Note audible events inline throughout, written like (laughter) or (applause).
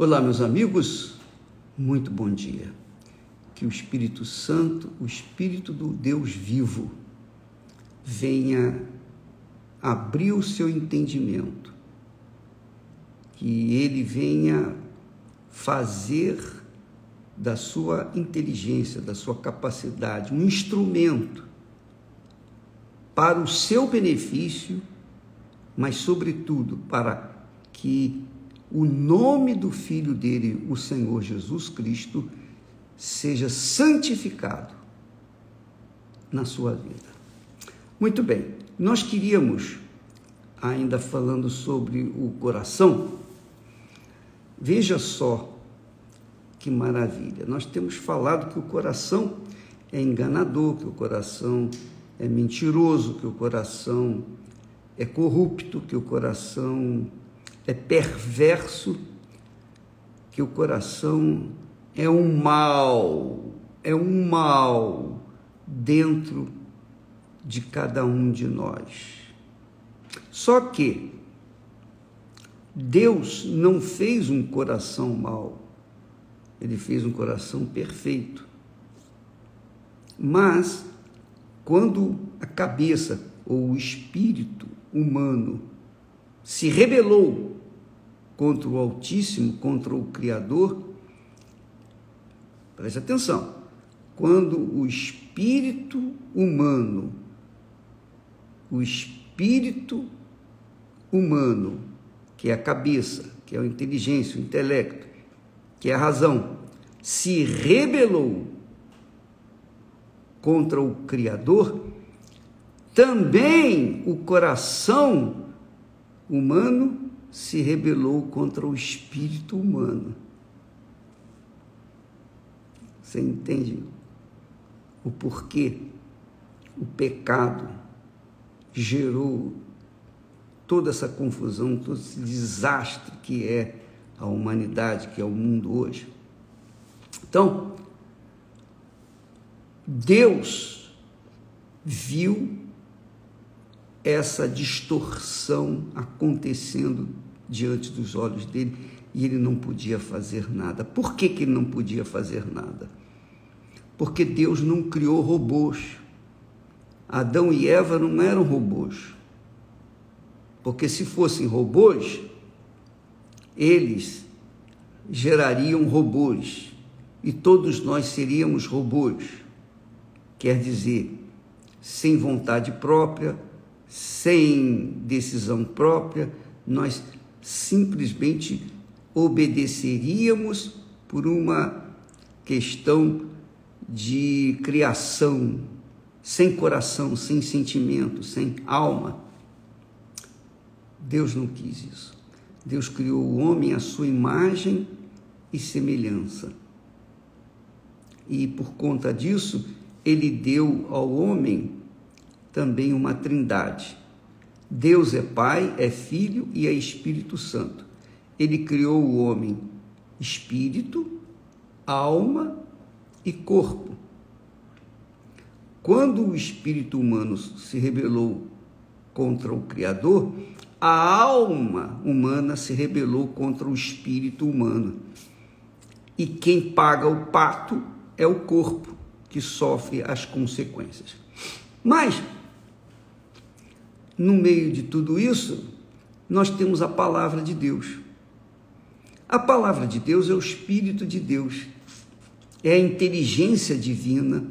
Olá, meus amigos, muito bom dia. Que o Espírito Santo, o Espírito do Deus vivo, venha abrir o seu entendimento, que ele venha fazer da sua inteligência, da sua capacidade, um instrumento para o seu benefício, mas, sobretudo, para que o nome do Filho dele, o Senhor Jesus Cristo, seja santificado na sua vida. Muito bem, nós queríamos, ainda falando sobre o coração, veja só que maravilha. Nós temos falado que o coração é enganador, que o coração é mentiroso, que o coração é corrupto, que o coração é perverso, que o coração é um mal, é um mal dentro de cada um de nós. Só que Deus não fez um coração mau, ele fez um coração perfeito. Mas, quando a cabeça ou o espírito humano se rebelou contra o Altíssimo, contra o Criador, preste atenção, quando o espírito humano, o espírito humano, que é a cabeça, que é a inteligência, o intelecto, que é a razão, se rebelou contra o Criador, também o coração humano se rebelou contra o espírito humano. Você entende o porquê o pecado gerou toda essa confusão, todo esse desastre que é a humanidade, que é o mundo hoje? Então, Deus viu essa distorção acontecendo diante dos olhos dele e ele não podia fazer nada. Por que, que ele não podia fazer nada? Porque Deus não criou robôs. Adão e Eva não eram robôs. Porque se fossem robôs, eles gerariam robôs e todos nós seríamos robôs. Quer dizer, sem vontade própria, sem decisão própria, nós simplesmente obedeceríamos por uma questão de criação, sem coração, sem sentimento, sem alma. Deus não quis isso. Deus criou o homem à sua imagem e semelhança. E por conta disso, ele deu ao homem também uma trindade. Deus é Pai, é Filho e é Espírito Santo. Ele criou o homem espírito, alma e corpo. Quando o espírito humano se rebelou contra o Criador, a alma humana se rebelou contra o espírito humano. E quem paga o pato é o corpo, que sofre as consequências. Mas no meio de tudo isso, nós temos a palavra de Deus. A palavra de Deus é o Espírito de Deus, é a inteligência divina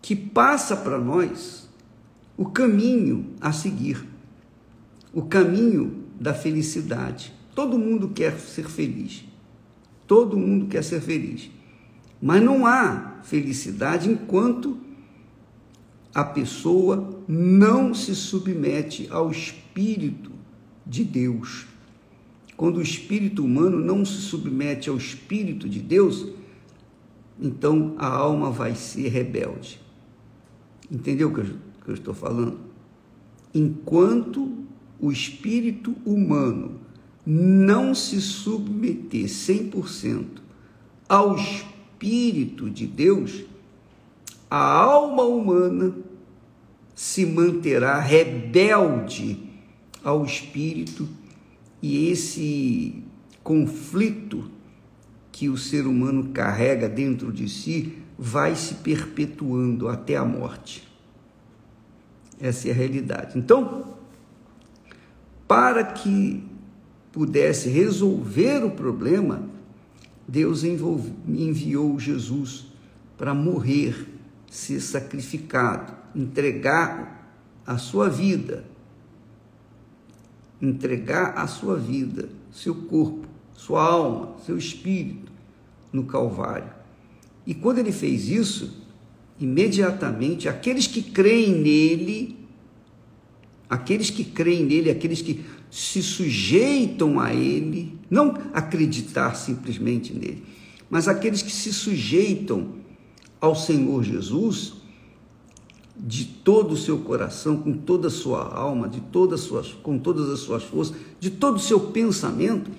que passa para nós o caminho a seguir, o caminho da felicidade. Todo mundo quer ser feliz, todo mundo quer ser feliz, mas não há felicidade enquanto a pessoa não se submete ao Espírito de Deus. Quando o espírito humano não se submete ao Espírito de Deus, então a alma vai ser rebelde. Entendeu o que eu, estou falando? Enquanto o espírito humano não se submeter 100% ao Espírito de Deus, a alma humana se manterá rebelde ao espírito e esse conflito que o ser humano carrega dentro de si vai se perpetuando até a morte. Essa é a realidade. Então, para que pudesse resolver o problema, Deus enviou Jesus para morrer, ser sacrificado, entregar a sua vida, entregar a sua vida, seu corpo, sua alma, seu espírito no Calvário. E quando ele fez isso, imediatamente aqueles que creem nele, aqueles que creem nele, aqueles que se sujeitam a ele, não acreditar simplesmente nele, mas aqueles que se sujeitam ao Senhor Jesus de todo o seu coração, com toda a sua alma, de todas as suas, com todas as suas forças, de todo o seu pensamento,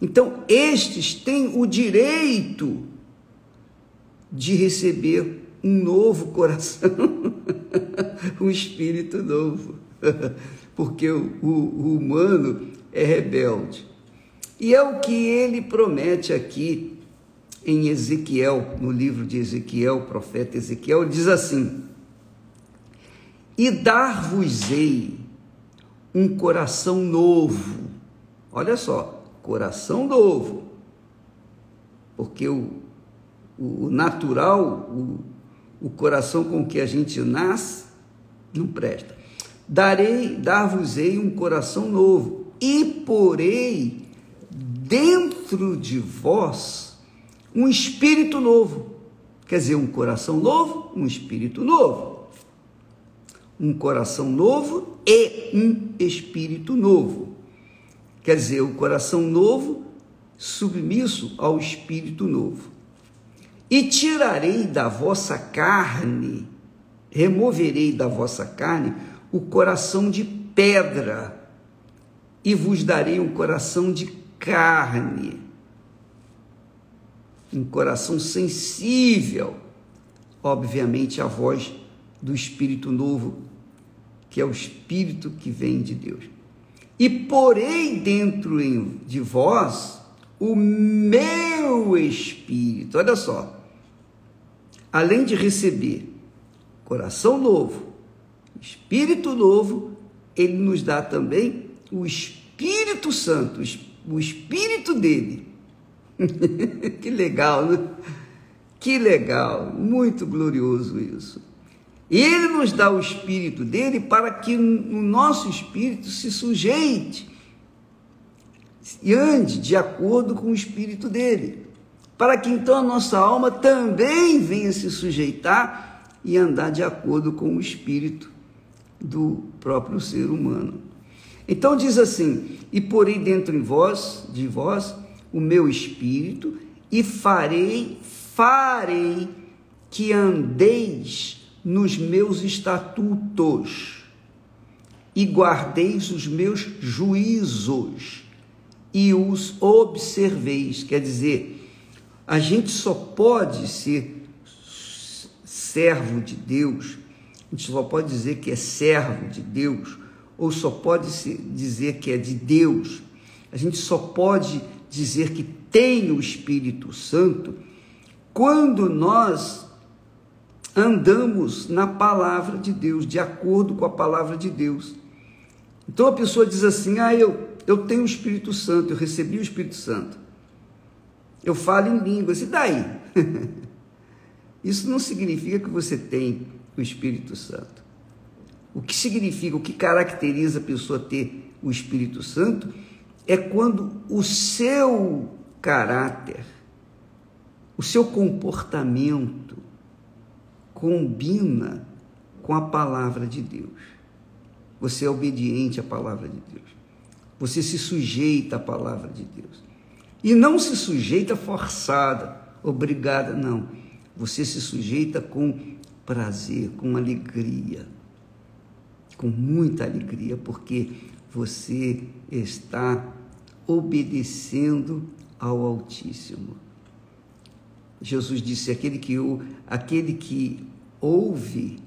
então estes têm o direito de receber um novo coração, (laughs) um espírito novo, (laughs) porque o, o, o humano é rebelde. E é o que ele promete aqui em Ezequiel, no livro de Ezequiel, o profeta Ezequiel, diz assim: E dar-vos-ei um coração novo. Olha só, coração novo. Porque o, o natural, o, o coração com que a gente nasce, não presta. Darei, dar-vos-ei um coração novo, e porei dentro de vós um espírito novo. Quer dizer, um coração novo, um espírito novo. Um coração novo e um espírito novo. Quer dizer, o coração novo submisso ao espírito novo. E tirarei da vossa carne, removerei da vossa carne o coração de pedra, e vos darei um coração de carne, um coração sensível, obviamente, à voz do Espírito Novo, que é o Espírito que vem de Deus. E porei dentro de vós o meu Espírito, olha só, além de receber coração novo, espírito novo, ele nos dá também o Espírito Santo, o Espírito dele. (laughs) que legal, né? Que legal, muito glorioso isso. Ele nos dá o Espírito dele para que o nosso espírito se sujeite e ande de acordo com o Espírito dele para que então a nossa alma também venha se sujeitar e andar de acordo com o espírito do próprio ser humano. Então diz assim: "E porei dentro em vós, de vós, o meu espírito e farei, farei que andeis nos meus estatutos e guardeis os meus juízos e os observeis", quer dizer, a gente só pode ser servo de Deus, a gente só pode dizer que é servo de Deus, ou só pode dizer que é de Deus, a gente só pode dizer que tem o Espírito Santo quando nós andamos na palavra de Deus, de acordo com a palavra de Deus. Então a pessoa diz assim: Ah, eu, eu tenho o Espírito Santo, eu recebi o Espírito Santo eu falo em línguas, e daí? (laughs) Isso não significa que você tem o Espírito Santo. O que significa, o que caracteriza a pessoa ter o Espírito Santo é quando o seu caráter, o seu comportamento combina com a palavra de Deus. Você é obediente à palavra de Deus. Você se sujeita à palavra de Deus. E não se sujeita forçada, obrigada, não. Você se sujeita com prazer, com alegria, com muita alegria, porque você está obedecendo ao Altíssimo. Jesus disse: aquele que, aquele que ouve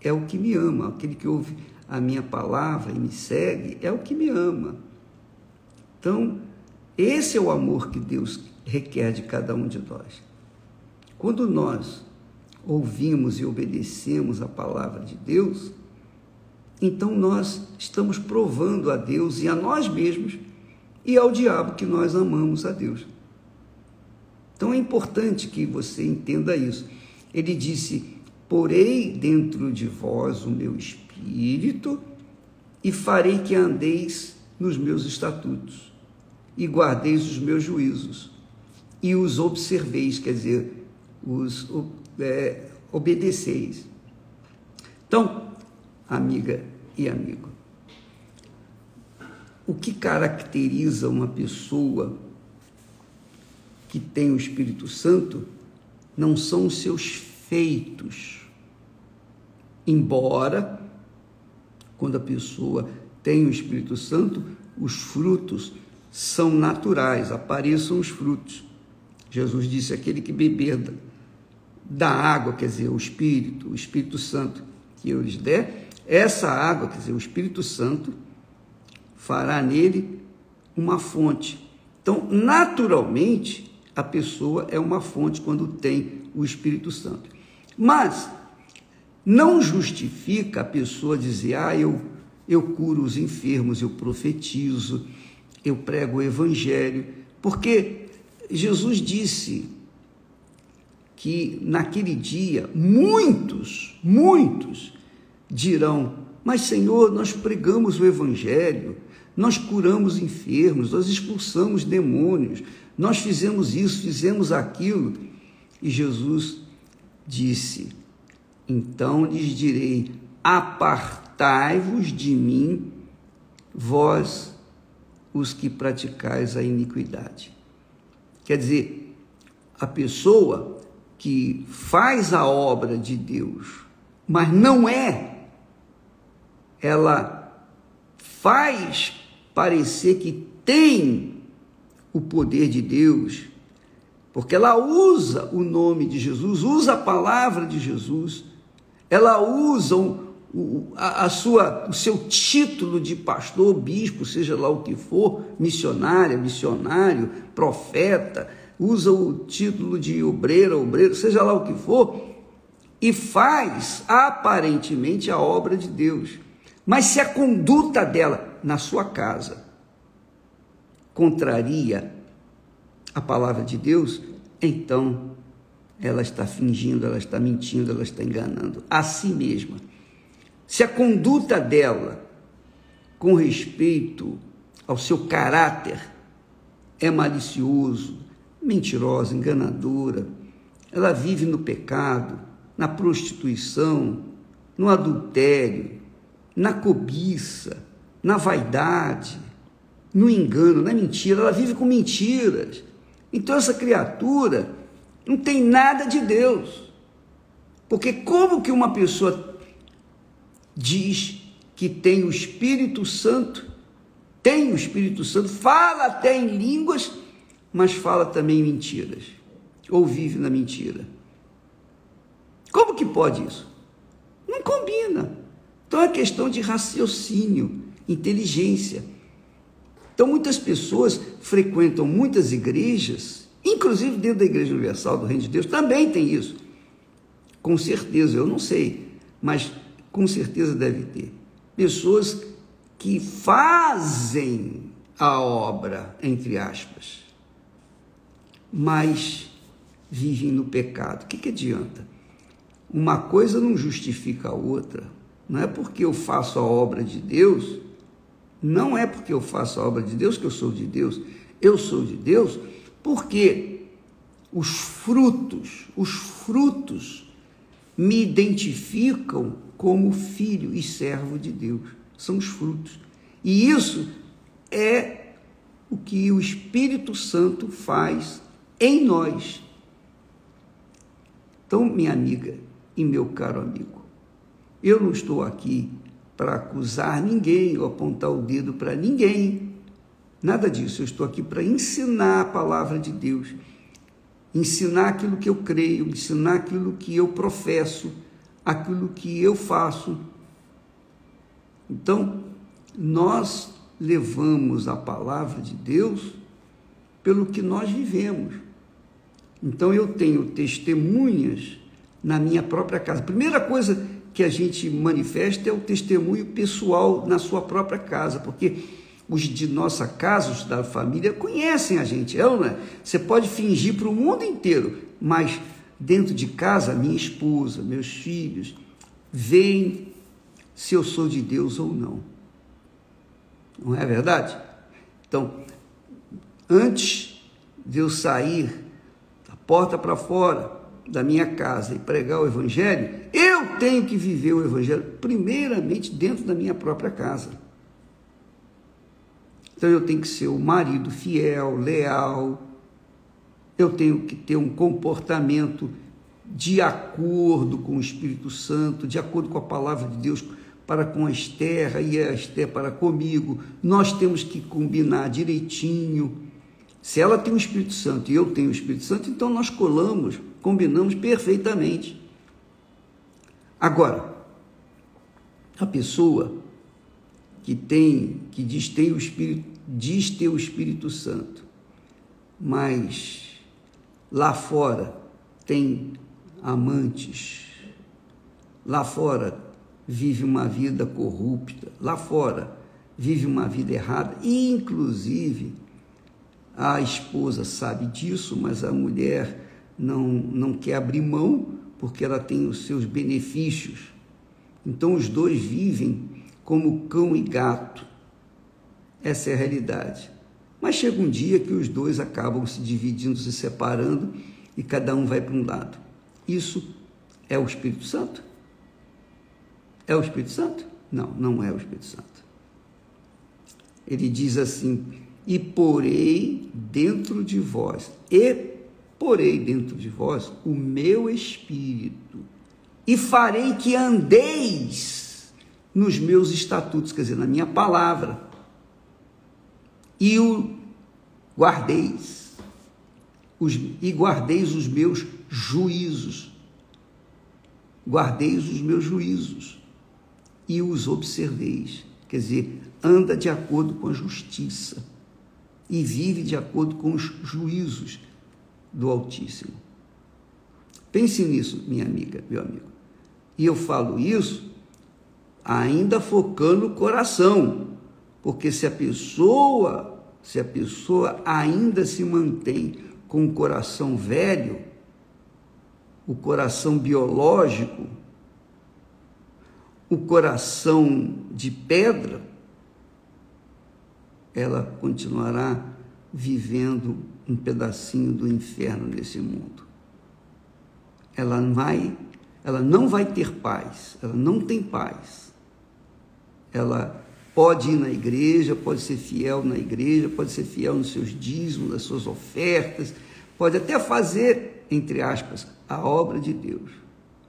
é o que me ama, aquele que ouve a minha palavra e me segue é o que me ama. Então, Esse é o amor que Deus requer de cada um de nós. Quando nós ouvimos e obedecemos a palavra de Deus, então nós estamos provando a Deus e a nós mesmos e ao diabo que nós amamos a Deus. Então é importante que você entenda isso. Ele disse: Porei dentro de vós o meu espírito e farei que andeis nos meus estatutos e guardeis os meus juízos e os observeis, quer dizer, os é, obedeceis. Então, amiga e amigo, o que caracteriza uma pessoa que tem o Espírito Santo não são os seus feitos. Embora, quando a pessoa tem o Espírito Santo, os frutos são naturais, apareçam os frutos. Jesus disse: aquele que beber da água, quer dizer, o Espírito, o Espírito Santo que eu lhes der, essa água, quer dizer, o Espírito Santo, fará nele uma fonte. Então, naturalmente, a pessoa é uma fonte quando tem o Espírito Santo. Mas não justifica a pessoa dizer, ah, eu, eu curo os enfermos, eu profetizo, eu prego o evangelho, porque Jesus disse que naquele dia muitos, muitos dirão: Mas Senhor, nós pregamos o Evangelho, nós curamos enfermos, nós expulsamos demônios, nós fizemos isso, fizemos aquilo. E Jesus disse: Então lhes direi: Apartai-vos de mim, vós os que praticais a iniquidade. Quer dizer, a pessoa que faz a obra de Deus, mas não é, ela faz parecer que tem o poder de Deus, porque ela usa o nome de Jesus, usa a palavra de Jesus, ela usa o, a, a, sua, o seu título de pastor, bispo, seja lá o que for, missionária, missionário, profeta, usa o título de obreira, obreiro, seja lá o que for, e faz aparentemente a obra de Deus. Mas se a conduta dela na sua casa contraria a palavra de Deus, então ela está fingindo, ela está mentindo, ela está enganando a si mesma. Se a conduta dela com respeito ao seu caráter é malicioso, mentirosa, enganadora, ela vive no pecado, na prostituição, no adultério, na cobiça, na vaidade, no engano, na mentira, ela vive com mentiras. Então essa criatura não tem nada de Deus. Porque como que uma pessoa diz que tem o Espírito Santo, tem o Espírito Santo, fala até em línguas, mas fala também mentiras, ou vive na mentira. Como que pode isso? Não combina. Então é questão de raciocínio, inteligência. Então muitas pessoas frequentam muitas igrejas, inclusive dentro da Igreja Universal do Reino de Deus, também tem isso. Com certeza, eu não sei, mas com certeza deve ter. Pessoas que fazem a obra, entre aspas, mas vivem no pecado. O que, que adianta? Uma coisa não justifica a outra. Não é porque eu faço a obra de Deus, não é porque eu faço a obra de Deus que eu sou de Deus. Eu sou de Deus porque os frutos, os frutos me identificam como filho e servo de Deus. São os frutos. E isso é o que o Espírito Santo faz em nós. Então, minha amiga e meu caro amigo, eu não estou aqui para acusar ninguém ou apontar o dedo para ninguém. Nada disso. Eu estou aqui para ensinar a palavra de Deus, ensinar aquilo que eu creio, ensinar aquilo que eu professo, aquilo que eu faço. Então, nós levamos a palavra de Deus pelo que nós vivemos. Então eu tenho testemunhas na minha própria casa. Primeira coisa que a gente manifesta é o testemunho pessoal na sua própria casa, porque os de nossa casa, os da família, conhecem a gente, é não é? Você pode fingir para o mundo inteiro, mas dentro de casa, minha esposa, meus filhos, veem se eu sou de Deus ou não. Não é verdade? Então, antes de eu sair da porta para fora da minha casa e pregar o Evangelho, eu tenho que viver o Evangelho, primeiramente dentro da minha própria casa. Então eu tenho que ser o marido fiel, leal, eu tenho que ter um comportamento de acordo com o Espírito Santo, de acordo com a palavra de Deus para com a Esther e a Esther para comigo. Nós temos que combinar direitinho. Se ela tem o Espírito Santo e eu tenho o Espírito Santo, então nós colamos, combinamos perfeitamente. Agora, a pessoa que tem, que diz ter o Espírito, diz ter o Espírito Santo, mas lá fora tem amantes, lá fora vive uma vida corrupta, lá fora vive uma vida errada, e inclusive a esposa sabe disso, mas a mulher não, não quer abrir mão porque ela tem os seus benefícios. Então os dois vivem como cão e gato. Essa é a realidade. Mas chega um dia que os dois acabam se dividindo, se separando e cada um vai para um lado. Isso é o Espírito Santo? É o Espírito Santo? Não, não é o Espírito Santo. Ele diz assim: E porei dentro de vós, e porei dentro de vós o meu espírito, e farei que andeis nos meus estatutos, quer dizer, na minha palavra, e o guardeis, os, e guardeis os meus juízos. Guardeis os meus juízos e os observeis. Quer dizer, anda de acordo com a justiça e vive de acordo com os juízos do Altíssimo. Pense nisso, minha amiga, meu amigo. E eu falo isso ainda focando o coração, porque se a pessoa, se a pessoa ainda se mantém com o coração velho, o coração biológico, o coração de pedra, ela continuará vivendo um pedacinho do inferno nesse mundo. Ela vai, ela não vai ter paz, ela não tem paz. Ela pode ir na igreja, pode ser fiel na igreja, pode ser fiel nos seus dízimos, nas suas ofertas, pode até fazer, entre aspas, a obra de Deus.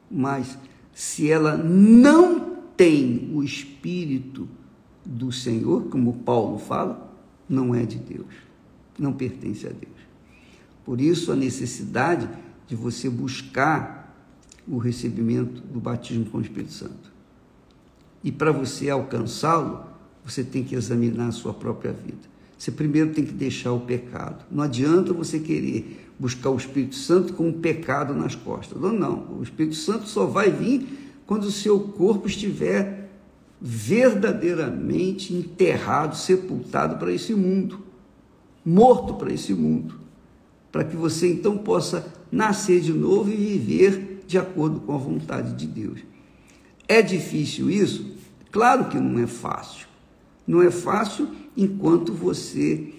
Mas se ela não tem o Espírito do Senhor, como Paulo fala, não é de Deus, não pertence a Deus. Por isso a necessidade de você buscar o recebimento do batismo com o Espírito Santo. E para você alcançá-lo, você tem que examinar a sua própria vida. Você primeiro tem que deixar o pecado. Não adianta você querer buscar o Espírito Santo com o pecado nas costas. Não, não. O Espírito Santo só vai vir quando o seu corpo estiver verdadeiramente enterrado, sepultado para esse mundo, morto para esse mundo, para que você então possa nascer de novo e viver de acordo com a vontade de Deus. É difícil isso? Claro que não é fácil. Não é fácil enquanto você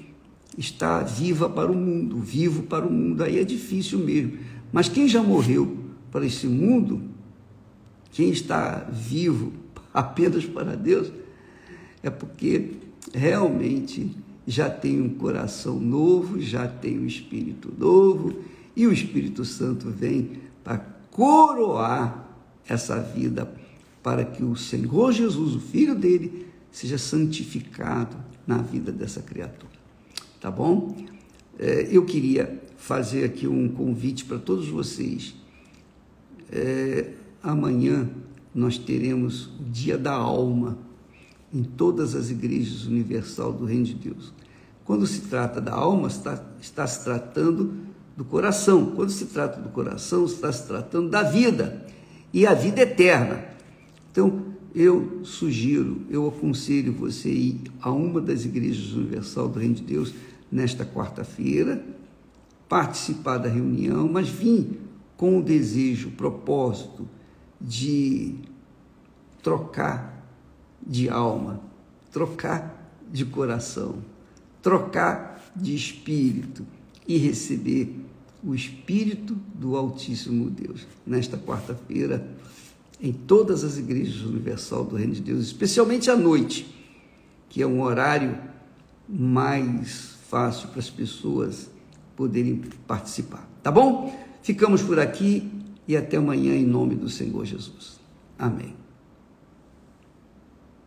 está viva para o mundo, vivo para o mundo. Aí é difícil mesmo. Mas quem já morreu para esse mundo, quem está vivo (laughs) apenas para Deus, é porque realmente já tem um coração novo, já tem um espírito novo, e o Espírito Santo vem para coroar essa vida, para que o Senhor Jesus, o Filho dele, seja santificado na vida dessa criatura tá bom? É, eu queria fazer aqui um convite para todos vocês. É, amanhã nós teremos o Dia da Alma em todas as igrejas universal do Reino de Deus. Quando se trata da alma, está, está se tratando do coração. Quando se trata do coração, está se tratando da vida e a vida eterna. Então, eu sugiro, eu aconselho você ir a uma das igrejas universal do Reino de Deus nesta quarta-feira, participar da reunião, mas vim com o desejo, o propósito de trocar de alma, trocar de coração, trocar de espírito e receber o Espírito do Altíssimo Deus. Nesta quarta-feira, em todas as igrejas universal do Reino de Deus, especialmente à noite, que é um horário mais fácil para as pessoas poderem participar. Tá bom? Ficamos por aqui e até amanhã em nome do Senhor Jesus. Amém.